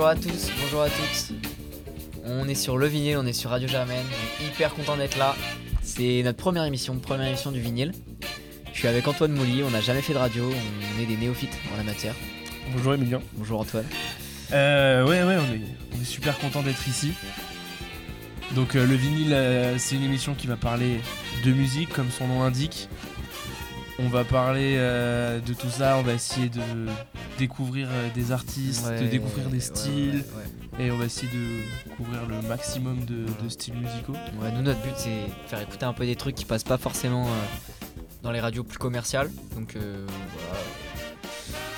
Bonjour à tous, bonjour à toutes. On est sur le vinyle, on est sur Radio Germaine. On est hyper content d'être là. C'est notre première émission, première émission du vinyle. Je suis avec Antoine Mouly, on n'a jamais fait de radio, on est des néophytes en la matière. Bonjour Emilien. Bonjour Antoine. Euh, ouais, ouais, on est, on est super content d'être ici. Donc euh, le vinyle, euh, c'est une émission qui va parler de musique, comme son nom l'indique. On va parler euh, de tout ça, on va essayer de découvrir euh, des artistes, de découvrir des styles, ouais, et on va essayer de couvrir le maximum de, de styles musicaux. nous, notre but, c'est de faire écouter un peu des trucs qui passent pas forcément euh, dans les radios plus commerciales. Donc euh, voilà.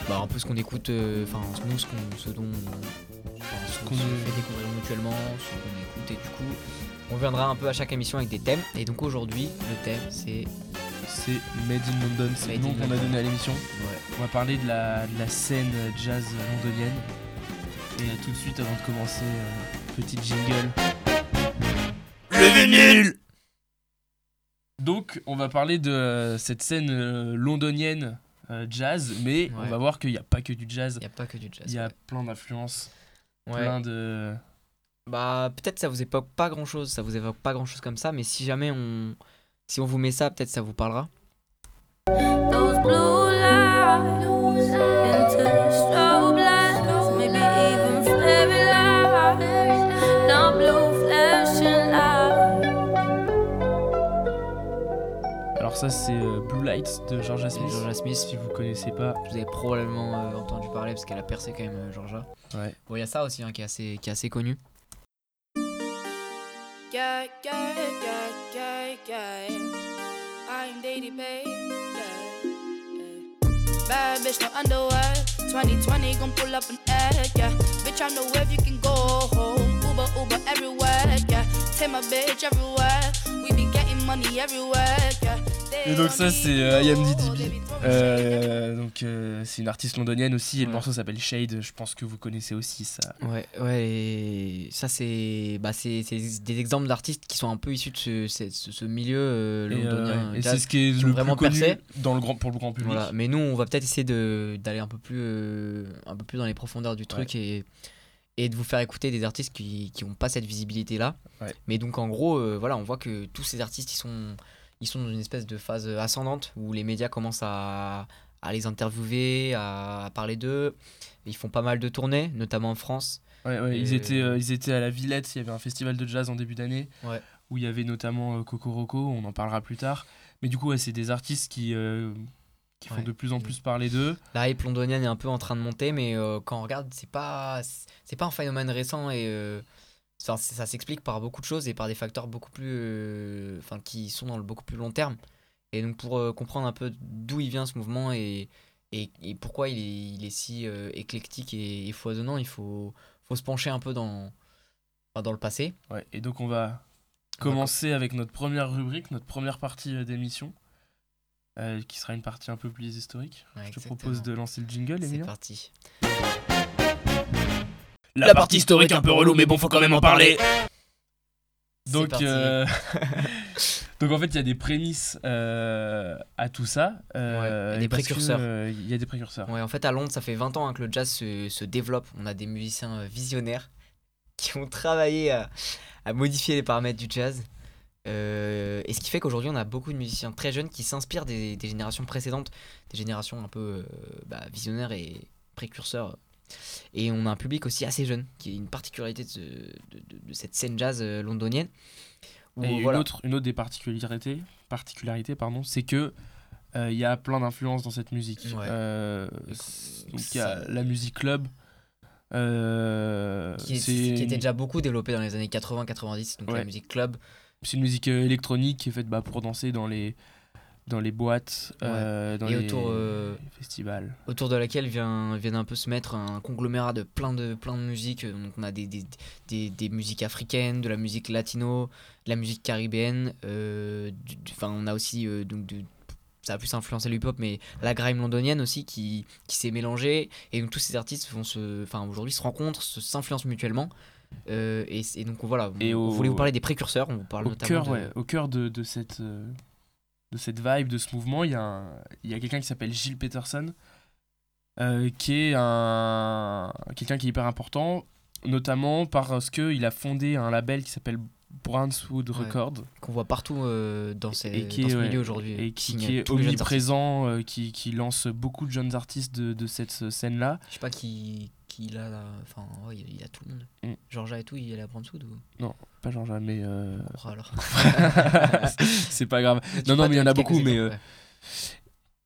Bah, un peu ce qu'on écoute, enfin, nous, ce, qu'on- ce dont ce qu'on fait découvrir mutuellement, ce qu'on écoute, et du coup, on viendra un peu à chaque émission avec des thèmes. Et donc aujourd'hui, le thème, c'est. C'est Made in London, c'est le nom qu'on a donné à l'émission. Ouais. On va parler de la, de la scène jazz londonienne. Et euh, tout de suite, avant de commencer, euh, petit jingle. Le vinyle Donc, on va parler de euh, cette scène euh, londonienne euh, jazz, mais on va voir qu'il n'y a pas que du jazz. Il n'y a pas que du jazz. Il y a ouais. plein d'influences, Ouais. plein de. Bah, peut-être ça vous évoque pas grand chose, ça vous évoque pas grand chose comme ça, mais si jamais on. Si on vous met ça, peut-être ça vous parlera. Alors, ça, c'est euh, Blue Lights de Georgia Smith. Georgia Smith, Si vous connaissez pas, vous avez probablement euh, entendu parler parce qu'elle a percé quand même, euh, Georgia. ouais. Bon, il y a ça aussi hein, qui, est assez, qui est assez connu. Yeah, yeah, yeah, yeah, yeah. I'm Daddy Bay, yeah, yeah. Bad bitch, no underwear. 2020 gon' pull up an egg, yeah. Bitch, I know where you can go home. Uber, Uber everywhere, yeah. Take my bitch everywhere. We be getting money everywhere. Et donc ça c'est euh, IMDb. Euh, donc euh, c'est une artiste londonienne aussi et le Ouais. morceau s'appelle Shade. Je pense que vous connaissez aussi ça. Ouais, ouais, et ça c'est bah, c'est des exemples d'artistes qui sont un peu issus de ce, ce, milieu euh, Et, londonien. Et c'est ce qui est qui le vraiment plus connu percé. dans le grand pour le grand public. Voilà, mais nous on va peut-être essayer d'aller un peu plus un peu plus dans les profondeurs du truc et et de vous faire écouter des artistes qui qui ont pas cette visibilité là. Ouais. Mais donc en gros voilà, on voit que tous ces artistes ils sont ils sont dans une espèce de phase ascendante où les médias commencent à à les interviewer, à, à parler d'eux. Ils font pas mal de tournées, notamment en France. Ouais, ouais, ils, étaient, euh, ils étaient à la Villette, il y avait un festival de jazz en début d'année Ouais. où il y avait notamment euh, Coco Roco, on en parlera plus tard. Mais du coup, c'est des artistes qui, euh, qui font de plus en plus parler d'eux. La hype londonienne est un peu en train de monter, mais euh, quand on regarde, c'est pas, c'est pas un phénomène récent et ça, ça s'explique par beaucoup de choses et par des facteurs beaucoup plus, euh, enfin, qui sont dans le beaucoup plus long terme. Et donc pour euh, comprendre un peu d'où il vient ce mouvement et, et, et pourquoi il est, il est si euh, éclectique et, et foisonnant, il faut, faut se pencher un peu dans, dans le passé. Ouais, et donc on va commencer avec notre première rubrique, notre première partie d'émission, euh, qui sera une partie un peu plus historique. Ouais, Je te exactement. propose de lancer le jingle, C'est parti. La partie historique un peu relou, mais bon, faut quand même en parler. Donc, euh, donc en fait, il y a des prémices euh, à tout ça. euh, Ouais, des précurseurs. euh, Il y a des précurseurs. Ouais, en fait, à Londres, ça fait 20 ans hein, que le jazz se, se développe. On a des musiciens visionnaires qui ont travaillé à, à modifier les paramètres du jazz. Euh, et ce qui fait qu'aujourd'hui, on a beaucoup de musiciens très jeunes qui s'inspirent des, des générations précédentes, des générations un peu euh, bah, visionnaires et précurseurs. Et on a un public aussi assez jeune, qui est une particularité de, ce- de- cette scène jazz euh, londonienne. où, Et une, autre, une autre des particularités, particularités pardon, c'est que euh, il y a plein d'influences dans cette musique. Ouais. Euh, donc il y a la musique club. euh, qui, est- c'est qui était déjà beaucoup développée dans les années 80-90, donc la musique club. c'est une musique euh, électronique qui est faite bah, pour danser dans les dans les boîtes, Ouais. euh, dans Et les autour, euh, festivals. autour de laquelle vient, vient un peu se mettre un conglomérat de plein de, plein de musiques. Donc on a des, des, des, des musiques africaines, de la musique latino, de la musique caribéenne. euh, Enfin, on a aussi, euh, donc, du- ça a plus influencé le hip-hop, mais la grime londonienne aussi qui, qui s'est mélangée. Et donc tous ces artistes vont se, enfin, aujourd'hui se rencontrent, se- s'influencent mutuellement. Euh, et, et donc voilà, Et on, on au- voulait vous parler des précurseurs. On vous parle Au notamment cœur, de- ouais, au cœur de, de cette euh, de cette vibe, de ce mouvement, il y a, a quelqu'un qui s'appelle Gilles Peterson, euh, qui est un quelqu'un qui est hyper important, notamment parce qu'il a fondé un label qui s'appelle Brownswood Ouais. Records Qu'on voit partout euh, dans, ces, Et qui dans est, ce ouais, milieu aujourd'hui. et qui, est omniprésent, euh, qui, qui lance beaucoup de jeunes artistes de, de cette scène-là. Je sais pas qui, qui il a. Enfin, ouais, il a tout le monde. Mm. Georgia et tout, il est en dessous ou? Pas genre mais euh, croit alors c'est pas grave. Non, non, mais il y en a beaucoup, mais, euh,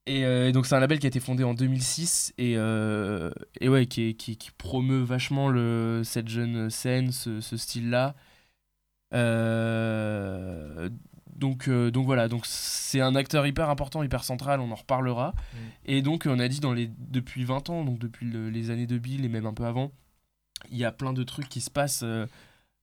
Et euh, donc c'est un label qui a été fondé en 2006 et, euh, et ouais, qui, est- qui, qui promeut vachement le, cette jeune scène, ce, ce style-là. Donc, euh, donc voilà, donc c'est un acteur hyper important, hyper central, on en reparlera. Mm. Et donc on a dit dans les, depuis 20 ans, donc depuis le- les années de Bill et même un peu avant, il y a plein de trucs qui se passent euh,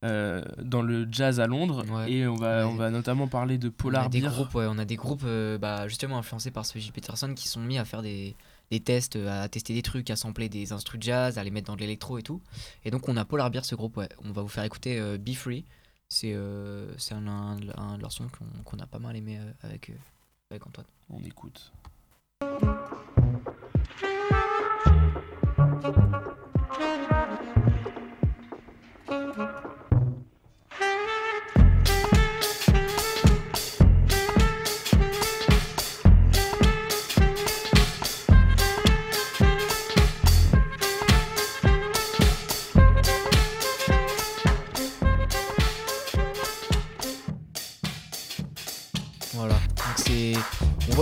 euh, dans le jazz à Londres. Ouais. Et on va, Ouais. on va notamment parler de on Polar a des Beer. groupes, ouais, on a des groupes euh, bah, justement influencés par ce J. Peterson qui sont mis à faire des, des tests, à tester des trucs, à sampler des instrus de jazz, à les mettre dans de l'électro et tout. Et donc on a Polar Beer, ce groupe, ouais. On va vous faire écouter Be Free. C'est euh, un, un, de leurs sons qu'on qu'on a pas mal aimé euh, avec, euh, avec Antoine. On écoute.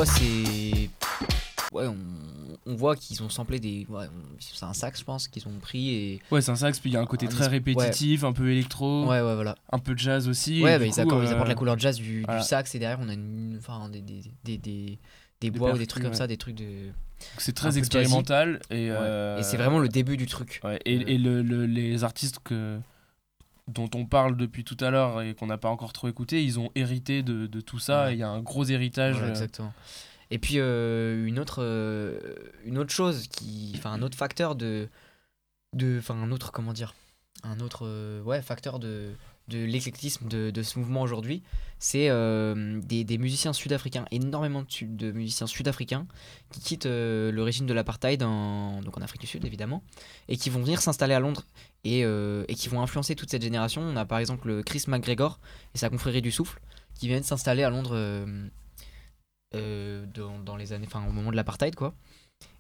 Voit c'est. Ouais, on, on voit qu'ils ont samplé des. Ouais, on- c'est un sax, je pense, qu'ils ont pris et. Ouais, c'est un sax, puis il y a un côté Un très répétitif, un peu électro, Ouais, ouais, voilà. un peu de jazz aussi. Ouais, bah, ils, coup, accordent- ils euh, apportent la couleur jazz du, du voilà. sax et derrière on a une, enfin, des, des, des, des, des bois ou des trucs comme ça, des trucs de. C'est très expérimental. Et, euh, Et c'est vraiment le début du truc. et, et le, le- les artistes que, dont on parle depuis tout à l'heure et qu'on n'a pas encore trop écouté, ils ont hérité de, de tout ça. Ouais. et Il y a un gros héritage. Voilà, euh, exactement. Et puis euh, une autre euh, une autre chose qui un autre facteur de de enfin un autre comment dire un autre euh, ouais facteur de de l'éclectisme de, de ce mouvement aujourd'hui c'est euh, des, des musiciens sud-africains énormément de, musiciens sud-africains qui quittent euh, le régime de l'apartheid en, donc en Afrique du Sud évidemment et qui vont venir s'installer à Londres et, euh, et qui vont influencer toute cette génération on a par exemple Chris McGregor et sa confrérie du souffle qui viennent s'installer à Londres dans, dans les années, enfin au moment de l'apartheid quoi.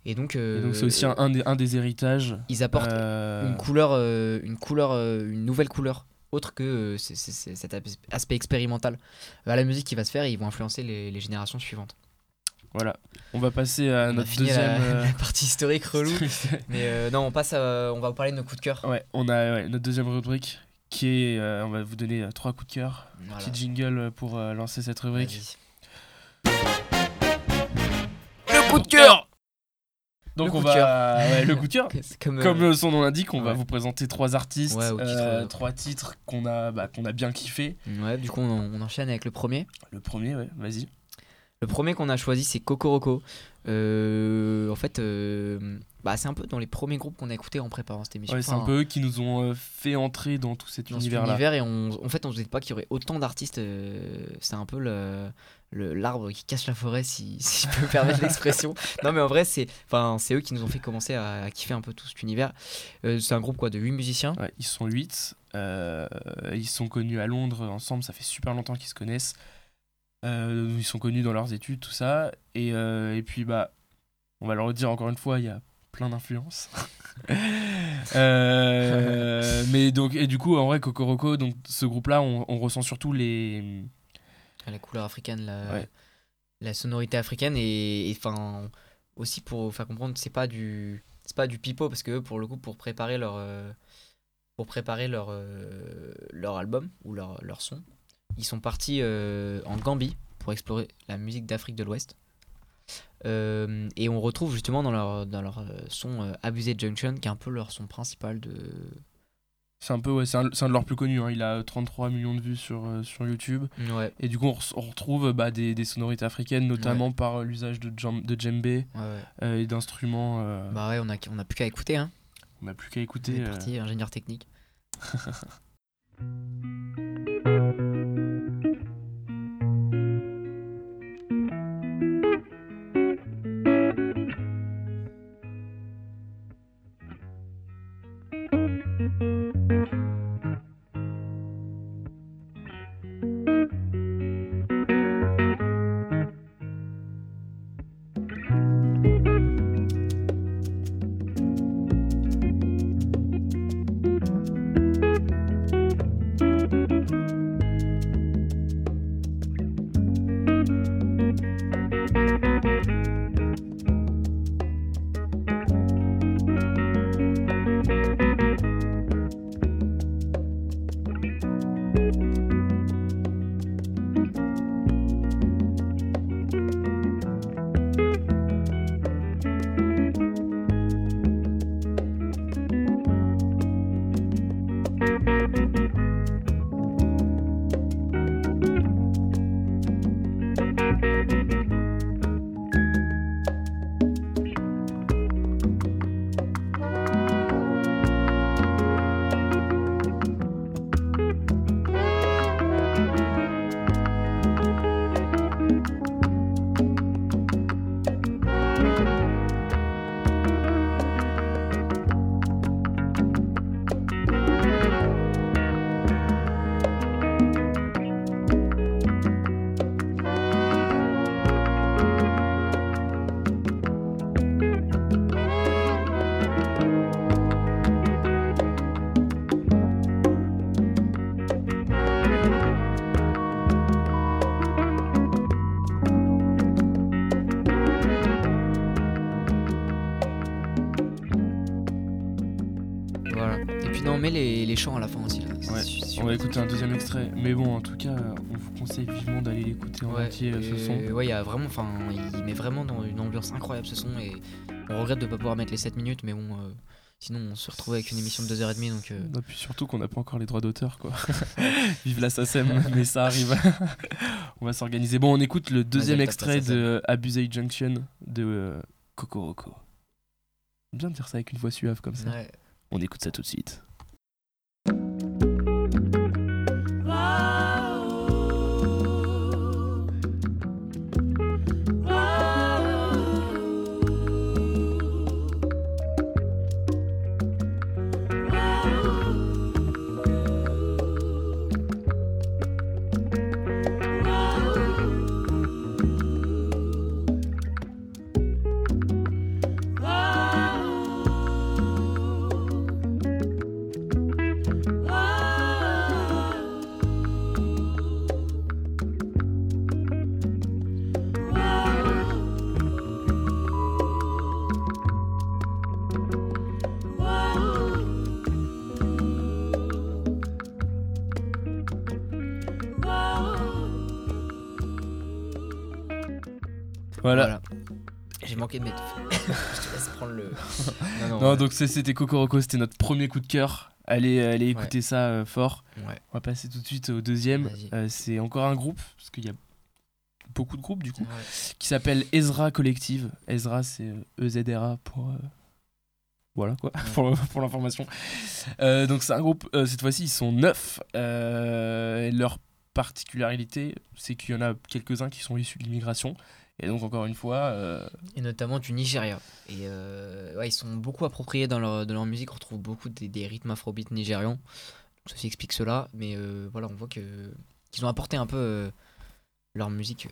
Et donc, euh, c'est aussi un, un des, un des héritages. ils apportent euh, une couleur, euh, une couleur, une nouvelle couleur autre que euh, cet as- aspect expérimental à la musique qui va se faire et ils vont influencer les, les générations suivantes. Voilà. On va passer à On a notre fini deuxième. la, euh, la partie historique relou. Mais euh, non, on passe, à- on va vous parler de nos coups de cœur. ouais, on a ouais, notre deuxième rubrique qui est. euh, on va vous donner euh, trois coups de cœur. Voilà. Petit jingle pour euh, lancer cette rubrique. Le coup de cœur Donc Le on va. ouais, le coup de cœur. C'est Comme, euh, Comme son nom l'indique, on va vous présenter trois artistes, Ouais, au titre, euh, euh, trois titres qu'on a, bah, qu'on a bien kiffé. ouais, du coup, on, on enchaîne avec le premier. Le premier, ouais, vas-y. Le premier qu'on a choisi, c'est Kokoroko. Euh, en fait, euh, bah, c'est un peu dans les premiers groupes qu'on a écoutés en préparant cette émission. Ouais, c'est un peu eux qui nous ont euh, fait entrer dans tout cet univers-là. univers et on, en fait, on se disait pas qu'il y aurait autant d'artistes. euh, c'est un peu le- l'arbre qui cache la forêt, si, si je peux me permettre l'expression. Non, mais en vrai, c'est eux qui nous ont fait commencer à, à kiffer un peu tout cet univers. Euh, c'est un groupe quoi, de 8 musiciens. Ouais, ils sont huit. euh, ils sont connus à Londres ensemble, ça fait super longtemps qu'ils se connaissent. Euh, ils sont connus dans leurs études, tout ça. Et, et puis, bah, on va le redire encore une fois, il y a plein d'influences. Mais donc, et du coup, en vrai, Kokoroko, donc ce groupe-là, on, on ressent surtout les. La couleur africaine, la, Ouais. la sonorité africaine et enfin aussi pour faire comprendre c'est pas du c'est pas du pipeau parce que eux, pour le coup pour préparer leur euh, pour préparer leur euh, leur album ou leur leur son ils sont partis euh, en Gambie pour explorer la musique d'Afrique de l'Ouest et on retrouve justement dans leur dans leur son Abusé Junction qui est un peu leur son principal de C'est un peu, ouais, c'est un, c'est un de leurs plus connus. hein. Il a 33 millions de vues sur, euh, sur YouTube. ouais Et du coup, on, re- on retrouve bah, des, des sonorités africaines, notamment par euh, l'usage de, de djembé euh, et d'instruments. euh, bah ouais on a on a plus qu'à écouter hein on n'a plus qu'à c'est écouter. euh, parti ingénieur technique à la fin aussi. Là. Ouais, sûr. On va écouter un deuxième extrait. Mais bon, en tout cas, on vous conseille vivement d'aller l'écouter en Ouais, entier euh, ce son. Ouais, il y a vraiment, enfin, il met vraiment dans une ambiance incroyable ce son et on regrette de pas pouvoir mettre les 7 minutes, mais bon, euh, sinon on se retrouve avec une émission de 2h30 donc. euh, Et puis surtout qu'on n'a pas encore les droits d'auteur, quoi. Vive la SACEM, mais ça arrive. on va s'organiser. Bon, on écoute le deuxième extrait de Abusei Junction de euh, Kokoroko. Bien de dire ça avec une voix suave comme ça. ouais. On écoute ça tout de suite. Voilà. J'ai manqué de mettre. Je te laisse prendre le. Non, non, Non, ouais. donc c'était Kokoroko, c'était notre premier coup de cœur. Allez, allez écouter ça euh, fort. Ouais. On va passer tout de suite au deuxième. Euh, c'est encore un groupe, parce qu'il y a beaucoup de groupes du coup, Ouais. qui s'appelle Ezra Collective. Ezra, c'est euh, EZRA pour. euh, Voilà quoi, pour, pour l'information. Euh, donc c'est un groupe, euh, cette fois-ci ils sont neuf. Euh, et leur particularité, c'est qu'il y en a quelques-uns qui sont issus de l'immigration. Et donc encore une fois, euh, Et notamment du Nigeria. Et euh, ouais, ils sont beaucoup appropriés dans leur, dans leur musique. On retrouve beaucoup des, des rythmes afrobeat nigérians. Ceci explique cela. Mais euh, voilà, on voit que qu'ils ont apporté un peu leur musique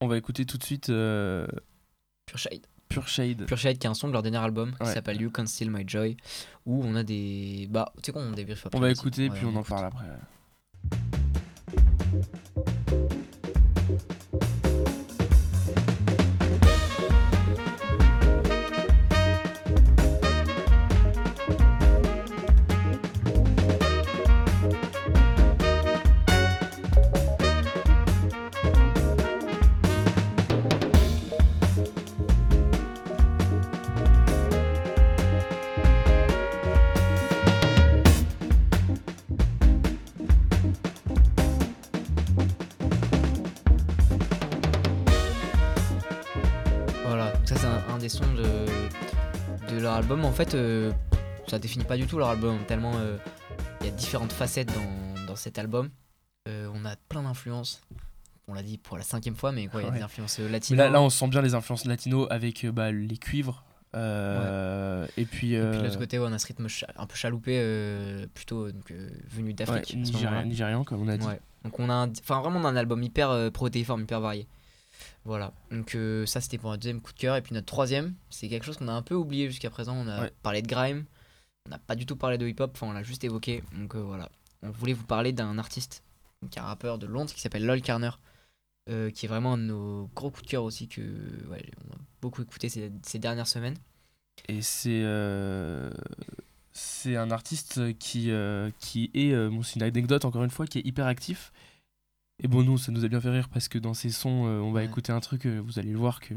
on va écouter tout de suite Pure Shade. Pure Shade. Pure Shade qui est un son de leur dernier album qui s'appelle You Can't Steal My Joy. Où on a des. Bah, tu sais quoi, on débriefe après. On va écouter, puis on en écoute. parle après. Fait, euh, ça définit pas du tout leur album, tellement euh, il y a différentes facettes dans, dans cet album. Euh, on a plein d'influences. On l'a dit pour la cinquième fois, mais quoi, il y a Ouais. des influences Mais latines. là, là, on sent bien les influences latino avec euh, bah, les cuivres. euh, Et puis. Et puis euh, de l'autre côté, ouais, on a ce rythme un peu chaloupé, euh, plutôt donc, euh, venu d'Afrique. ce nigérian, comme on a dit. Donc on a enfin vraiment on a un album hyper euh, protéiforme, hyper varié. Voilà. Donc euh, ça c'était pour un deuxième coup de cœur et puis notre troisième, c'est quelque chose qu'on a un peu oublié jusqu'à présent. On a Ouais. parlé de grime, on n'a pas du tout parlé de hip-hop, enfin on l'a juste évoqué. Donc euh, voilà. On voulait vous parler d'un artiste, donc un rappeur de Londres qui s'appelle Lol Carner, euh, qui est vraiment un de nos gros coups de cœur aussi que ouais, on a beaucoup écouté ces, ces dernières semaines. Et c'est. C'est un artiste qui, qui est. bon, c'est une anecdote, encore une fois, qui est hyper actif. Et bon, nous, ça nous a bien fait rire parce que dans ses sons, euh, on va Ouais. écouter un truc, euh, vous allez le voir que.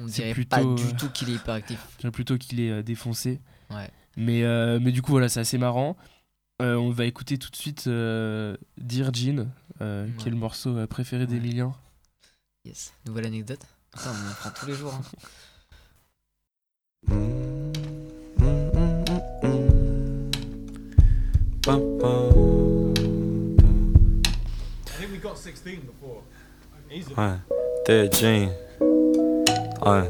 On C'est dirait plutôt, pas euh, du tout qu'il est hyper actif. J'ai plutôt qu'il est euh, défoncé. Ouais. Mais, euh, mais du coup, voilà, c'est assez marrant. Euh, on va écouter tout de suite euh, Dear Jean, euh, qui est le morceau préféré Ouais. d'Emilien. Yes. Nouvelle anecdote. Putain, on en prend tous les jours. hein. Got 16 before. Easy. Aye. Dear Jean, Aye.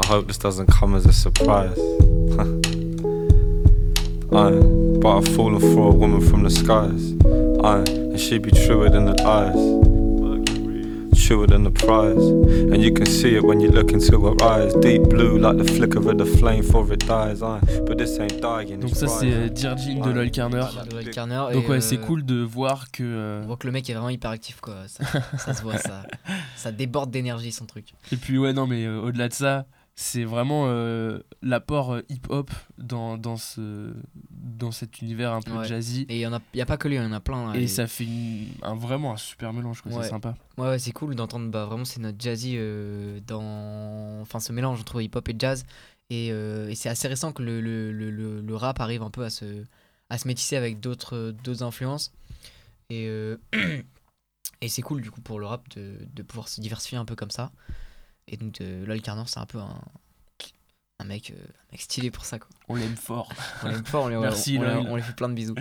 I hope this doesn't come as a surprise. Aye. But I've fallen for a woman from the skies. Aye. And she be truer than the eyes. Truer than the prize. And you can see it when you look into her eyes. Deep blue like the flicker of the flame before it dies. Aye. But this ain't dying. Donc ça, c'est euh. Dear Jean de. Lol Carner. Donc ouais, c'est euh, cool de voir que... euh, On voit que le mec est vraiment hyper actif quoi. Ça, ça se voit, ça, ça déborde d'énergie son truc. Et puis ouais, non, mais euh, au-delà de ça, c'est vraiment euh, l'apport euh, hip-hop dans, dans, ce, dans cet univers un peu Ouais. jazzy. Et il y en a, y a pas que lui, il y en a plein. là, Et ça fait une- un, vraiment un super mélange. Ouais. C'est sympa. Ouais, ouais, c'est cool d'entendre bah, vraiment c'est notre jazzy euh, dans enfin ce mélange entre hip-hop et jazz et, euh, et c'est assez récent que le, le, le, le- le rap arrive un peu à se à se métisser avec d'autres influences et euh, et c'est cool du coup pour le rap de, de pouvoir se diversifier un peu comme ça et donc Lol Carner c'est un peu un un mec, euh, un mec stylé pour ça quoi. On l'aime fort. On l'aime fort, on lui, Merci, on, on- lui fait plein de bisous.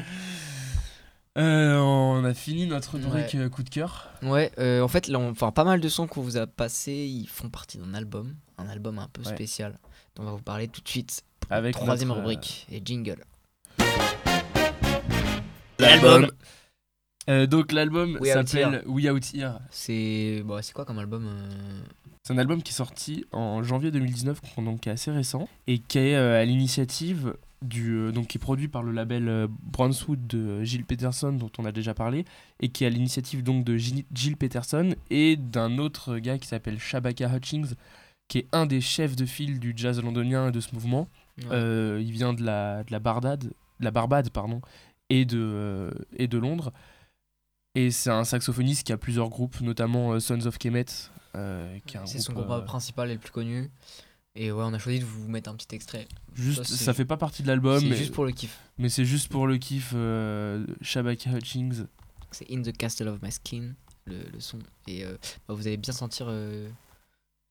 Euh, on a fini notre rubrique euh, coup de cœur. Ouais, euh, en fait, là, enfin, pas mal de sons qu'on vous a passés, ils font partie d'un album, un album un peu Ouais. spécial, dont on va vous parler tout de suite. pour Avec troisième notre, rubrique et jingle. L'album. Donc l'album s'appelle We Out Here. C'est bon, c'est quoi comme album C'est un album qui est sorti en janvier 2019, donc qui est assez récent, et qui est euh, à l'initiative du, euh, donc qui est produit par le label euh, Brownswood de Gilles Peterson, dont on a déjà parlé, et qui est à l'initiative donc de Gilles Peterson et d'un autre gars qui s'appelle Shabaka Hutchings, qui est un des chefs de file du jazz londonien et de ce mouvement. ouais. Euh, il vient de la, de la Bardade, de la Barbade pardon, et de, euh, et de Londres. Et c'est un saxophoniste qui a plusieurs groupes, notamment Sons of Kemet, qui un C'est son groupe, groupe euh, principal et le plus connu. Et ouais, on a choisi de vous mettre un petit extrait. Juste, Ça, ça fait pas partie de l'album, c'est juste pour le kiff. mais c'est juste pour le kiff. Euh, Shabaka Hutchings. C'est In the Castle of My Skin, le, le son. Et euh, bah, vous allez bien sentir. euh,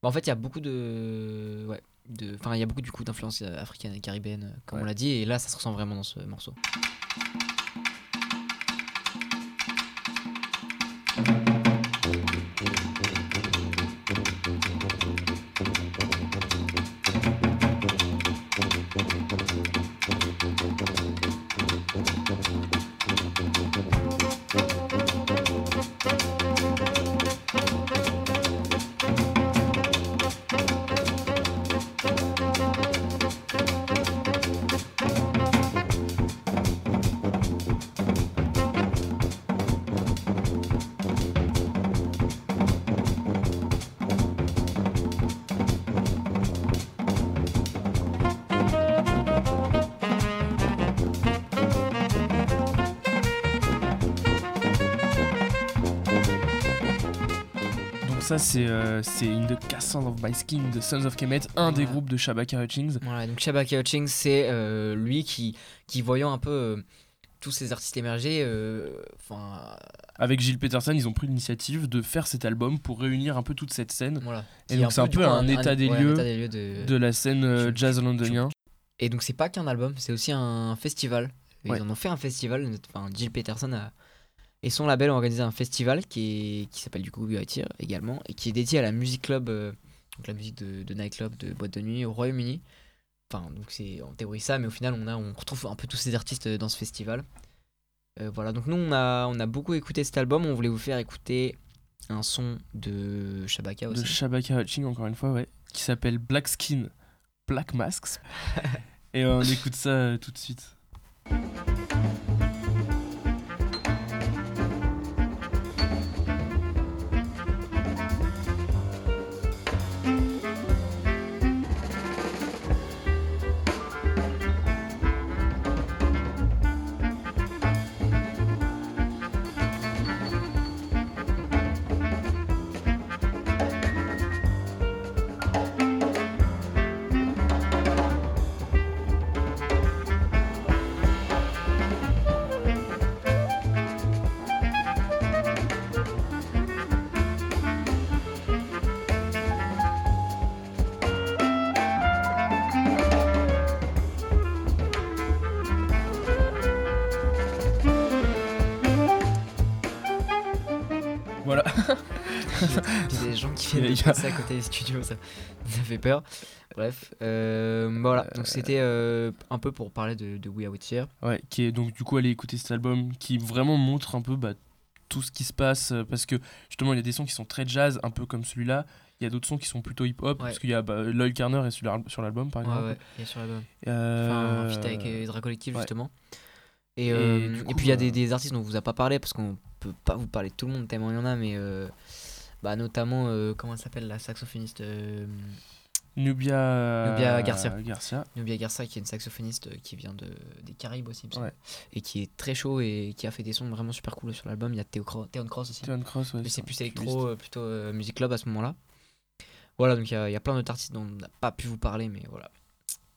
bah, en fait, il y a beaucoup de. Ouais. de- Enfin, il y a beaucoup du coup d'influence euh, africaine et caribéenne, euh, comme Ouais. on l'a dit. Et là, ça se ressent vraiment dans ce morceau. Donc ça c'est euh, In the Castle of My Skin de Sons of Kemet, un des groupes de Shabaka Hutchings. Voilà, donc Shabaka Hutchings, c'est euh, lui qui, qui, voyant un peu euh, tous ces artistes émergés, euh, enfin, Avec Gilles Peterson, ils ont pris l'initiative de faire cet album pour réunir un peu toute cette scène voilà. Et donc est c'est un peu un état des ouais, lieux état des lieux de... de la scène euh, jazz londonien. Et donc c'est pas qu'un album, c'est aussi un festival. Ils Ouais. en ont fait un festival, enfin Jill Peterson a... et son label ont organisé un festival qui, est... qui s'appelle du coup Here également, et qui est dédié à la musique club, euh, donc la musique de, de nightclub, de boîte de nuit au Royaume-Uni. Enfin, donc c'est en théorie ça, mais au final on, a, on retrouve un peu tous ces artistes dans ce festival. Euh, voilà, donc nous on a, on a beaucoup écouté cet album, on voulait vous faire écouter un son de Shabaka de aussi. Shabaka Hutchings encore une fois ouais qui s'appelle Black Skin Black Masks et euh, on écoute ça euh, tout de suite voilà Il y a des gens qui viennent Il de passer à côté des studios, ça, ça fait peur. Bref, euh, voilà, donc c'était euh, un peu pour parler de, de We Are With Here. ouais qui est donc du coup aller écouter cet album qui vraiment montre un peu bah, tout ce qui se passe euh, parce que justement il y a des sons qui sont très jazz un peu comme celui-là il y a d'autres sons qui sont plutôt hip hop Ouais. parce qu'il y a bah, Lloyd Carner est sur l'al- sur l'album par Ouais, exemple ouais, il y a sur l'album. Euh, Enfin, un feat avec euh, Ezra Collective, ouais. justement. Et, Et euh, puis il y a euh, des, des artistes dont on vous a pas parlé parce qu'on peut pas vous parler de tout le monde tellement il y en a, mais euh, bah, notamment, euh, comment elle s'appelle la saxophoniste euh, Nubia, Nubia Garcia. Garcia. Nubia Garza, qui est une saxophoniste qui vient de, des Caraïbes aussi. Ouais. et qui est très chaud et qui a fait des sons vraiment super cool sur l'album. Il y a Théo Cro- Théon Cross aussi. Théon Cross, ouais. Mais c'est plus électro, euh, plutôt euh, music club à ce moment-là. Voilà, donc il y, a- y a plein d'autres artistes dont on n'a pas pu vous parler, mais voilà.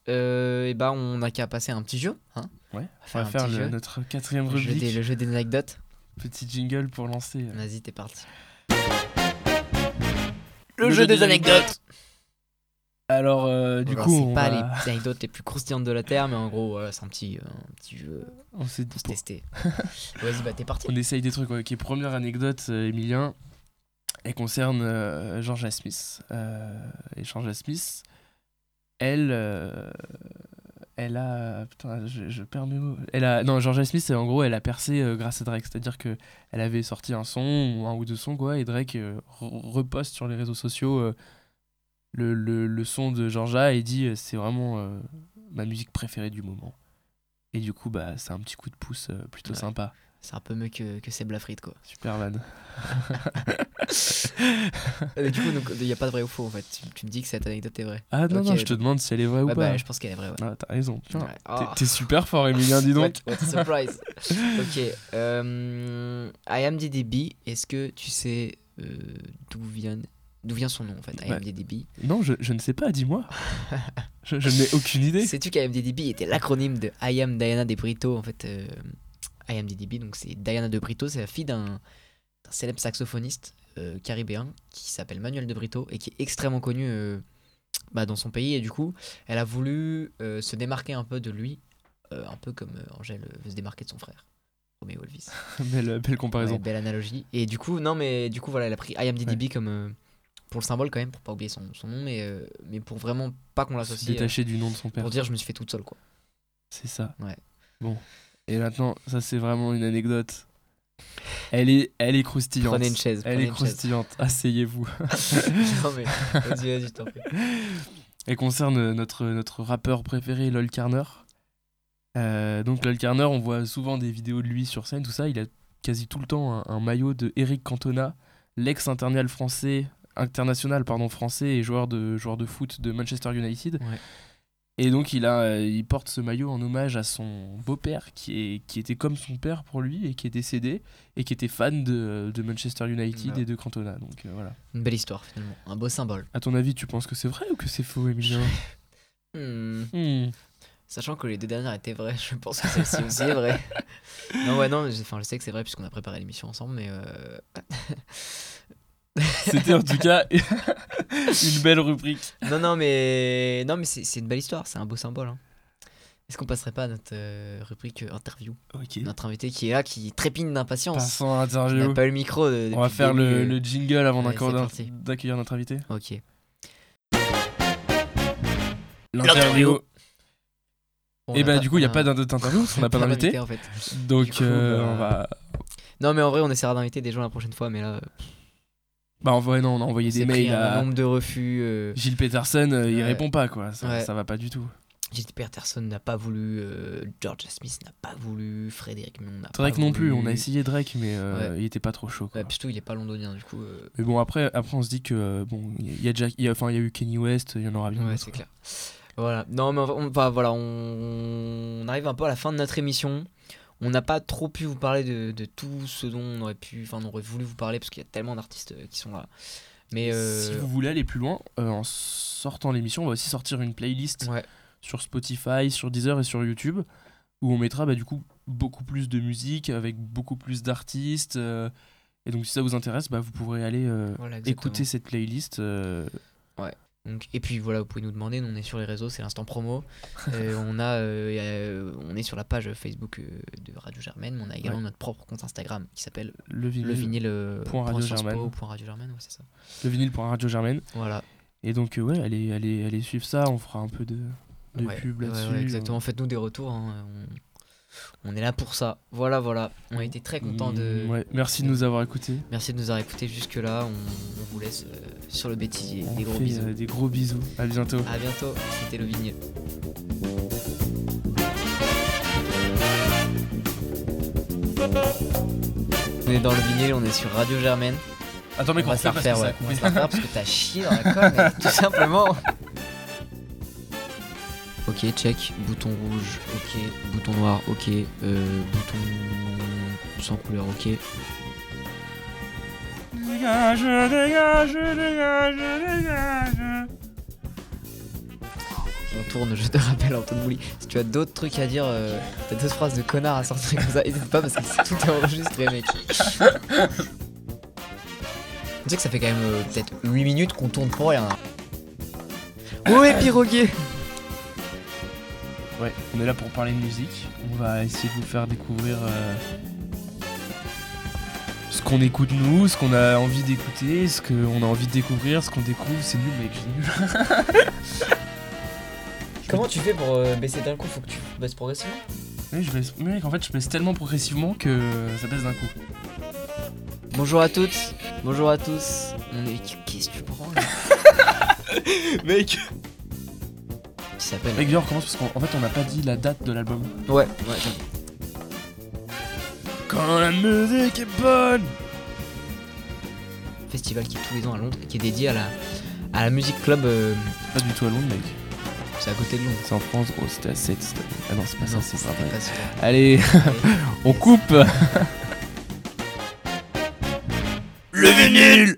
Euh, et bah, on n'a qu'à passer à un petit jeu. Hein Ouais, On va on faire va le- notre quatrième le, jeu rubrique. des, le jeu des anecdotes. Petit jingle pour lancer. euh, Vas-y, t'es parti. Le jeu des anecdotes. Alors, euh, du Alors, coup, c'est on pas va- les petites anecdotes les plus croustillantes de la Terre, mais en gros, voilà, c'est un petit, euh, un petit jeu on s'est dit pour se tester. Vas-y, bah, t'es parti. On essaye des trucs. Ok, première anecdote, euh, Emilien. Elle concerne euh, Georgia Smith. Euh, et Georgia Smith, elle. Elle a. Putain, je, je perds mes mots. Elle a, non, Georgia Smith, en gros, elle a percé euh, grâce à Drake. C'est-à-dire que elle avait sorti un son, ou un ou deux sons, quoi, et Drake euh, re- reposte sur les réseaux sociaux euh, le, le, le son de Georgia et dit c'est vraiment ma musique préférée du moment. Et du coup, bah, c'est un petit coup de pouce plutôt Ouais. sympa. C'est un peu mieux que, que Seb Lafrite, quoi. Super van. Euh, du coup, il n'y a pas de vrai ou faux, en fait. Tu, tu me dis que cette anecdote est vraie. Ah non, non, je te demande si elle est vraie ou pas. bah, je pense qu'elle est vraie, ouais. Ah, t'as raison. Ouais. t'es- super fort, Emilien, dis donc. What, what a surprise. ok. Euh, IMDb, est-ce que tu sais euh, d'où vient, d'où vient son nom en fait Ouais. IMDb. Non, je, je ne sais pas, dis-moi. je je n'ai aucune idée. Sais-tu qu'IMDb était l'acronyme de I am Diana de Brito en fait euh, IMDb, donc c'est Diana de Brito, c'est la fille d'un célèbre saxophoniste euh, caribéen qui s'appelle Manuel de Brito et qui est extrêmement connu euh, bah, dans son pays et du coup elle a voulu euh, se démarquer un peu de lui, euh, un peu comme euh, Angèle veut se démarquer de son frère. Roméo Elvis. belle, belle comparaison. Ouais, belle analogie. Et du coup, non, mais du coup, voilà, elle a pris IMDb comme euh, pour le symbole quand même, pour pas oublier son, son nom, mais, euh, mais pour vraiment pas qu'on l'associe. euh, détacher du nom de son père. pour dire, je me suis fait toute seule, quoi. C'est ça. Ouais. Bon. Et maintenant, ça c'est vraiment une anecdote. Elle est, elle est croustillante. Prenez une chaise. Elle est croustillante. Asseyez-vous. non, mais vas-y, vas-y, t'en prie. Elle concerne notre, notre rappeur préféré, Lol Carner. Euh, donc Lol Carner, on voit souvent des vidéos de lui sur scène, tout ça. Il a quasi tout le temps un, un maillot de Eric Cantona, l'ex-international français, international pardon français et joueur de joueur de foot de Manchester United. Ouais. Et donc il a, euh, il porte ce maillot en hommage à son beau-père qui est qui était comme son père pour lui et qui est décédé et qui était fan de, de Manchester United Ouais. et de Cantona. Donc euh, voilà. Une belle histoire, finalement. Un beau symbole. À ton avis, tu penses que c'est vrai ou que c'est faux, Emilien Hmm. Hmm. Sachant que les deux dernières étaient vraies, je pense que celle-ci aussi est vraie. non, ouais, non, enfin, je sais que c'est vrai puisqu'on a préparé l'émission ensemble, mais. euh, C'était en tout cas une belle rubrique. non, non, mais. Non, mais c'est une belle histoire, c'est un beau symbole. hein. Est-ce qu'on passerait pas à notre euh, rubrique euh, interview? Notre invité qui est là, qui trépigne d'impatience. Passons à Il n'a pas eu le micro. de- On va faire le jingle avant d'accueillir notre invité. Ok. L'interview. Et on a bah pas- du coup, il n'y a on pas d'interview parce qu'on n'a pas d'invité. en fait. Donc coup, euh, on va... Non, mais en vrai, on essaiera d'inviter des gens la prochaine fois, mais là, Bah en vrai, non, on a envoyé des mails un à... nombre de refus. euh, Gilles Peterson, euh, il répond pas quoi, ça, Ouais. ça va pas du tout. Gilles Peterson n'a pas voulu, euh, George Smith n'a pas voulu, Frédéric Mion n'a pas Drake non plus, on a essayé Drake mais euh, Ouais. il était pas trop chaud quoi. Surtout, il est pas londonien, du coup. Mais bon après, après on se dit que bon, il y a il y a, enfin il y a eu Kenny West, il y en aura bien. Ouais, c'est clair. Voilà. Non, mais on va, on va- voilà, on, on arrive un peu à la fin de notre émission. On n'a pas trop pu vous parler de, de tout ce dont on aurait pu, enfin, on aurait voulu vous parler parce qu'il y a tellement d'artistes euh, qui sont là. Mais euh, Si vous voulez aller plus loin, euh, en sortant l'émission, on va aussi sortir une playlist ouais, sur Spotify, sur Deezer et sur YouTube, où on mettra bah, du coup beaucoup plus de musique avec beaucoup plus d'artistes. euh, et donc si ça vous intéresse, bah, vous pourrez aller euh, voilà, écouter cette playlist. euh, Donc, et puis voilà, vous pouvez nous demander. Nous, on est sur les réseaux, c'est l'instant promo. Euh, on a, euh, euh, on est sur la page Facebook de Radio Germaine, mais on a également Ouais. notre propre compte Instagram qui s'appelle le vinyle, le vinyle point Radio point Sciences Po, Germaine. point Radio Germaine, ouais, c'est ça. le vinyle pour Radio Germaine. Voilà. Et donc ouais, allez, allez, allez suivre ça, on fera un peu de, de Ouais, pub là-dessus. ouais, exactement. Faites-nous des retours. hein, On, on est là pour ça. Voilà, voilà. On a été très contents de. Mm, ouais, merci de nous avoir écoutés. Merci de nous avoir écoutés jusque-là. On, on vous laisse euh, sur le bêtisier. On Des gros bisous. euh, des gros bisous. À bientôt. À bientôt. C'était le vinyle. On est dans le vinyle, on est sur Radio Germaine. Attends mais On va se la refaire, ouais. On va se la refaire parce que t'as chié dans la com, tout simplement. Ok, check. Bouton rouge, ok. Bouton noir, ok. Euh, bouton sans couleur, ok. Dégage, dégage, dégage, dégage. On tourne, je te rappelle, Antoine Bouli. Si tu as d'autres trucs à dire, euh, t'as d'autres phrases de connard à sortir comme ça, n'hésite pas parce que c'est tout est enregistré, mec. tu sais que ça fait quand même euh, peut-être 8 minutes qu'on tourne pour rien. Ouais, piroguet Ouais, on est là pour parler de musique. On va essayer de vous faire découvrir euh, ce qu'on écoute nous, ce qu'on a envie d'écouter, ce qu'on a envie de découvrir, ce qu'on découvre. C'est nul, mec, c'est nul. Comment tu fais pour euh, baisser d'un coup? Faut que tu baisses progressivement? Oui, je baisse, mec, en fait, je baisse tellement progressivement que ça baisse d'un coup. Bonjour à toutes, bonjour à tous. On est... Qu'est-ce que tu prends là? Mec s'appelle Mec, viens, on recommence parce qu'en en fait, on n'a pas dit la date de l'album. Ouais, ouais. Quand la musique est bonne Festival qui est tous les ans à Londres et qui est dédié à la, à la musique club. euh, Pas du tout à Londres, mec. c'est à côté de Londres. C'est en France, gros, c'était à 7. Ah non, c'est pas ça, c'est pas c'était vrai. Allez, on coupe Le vinyle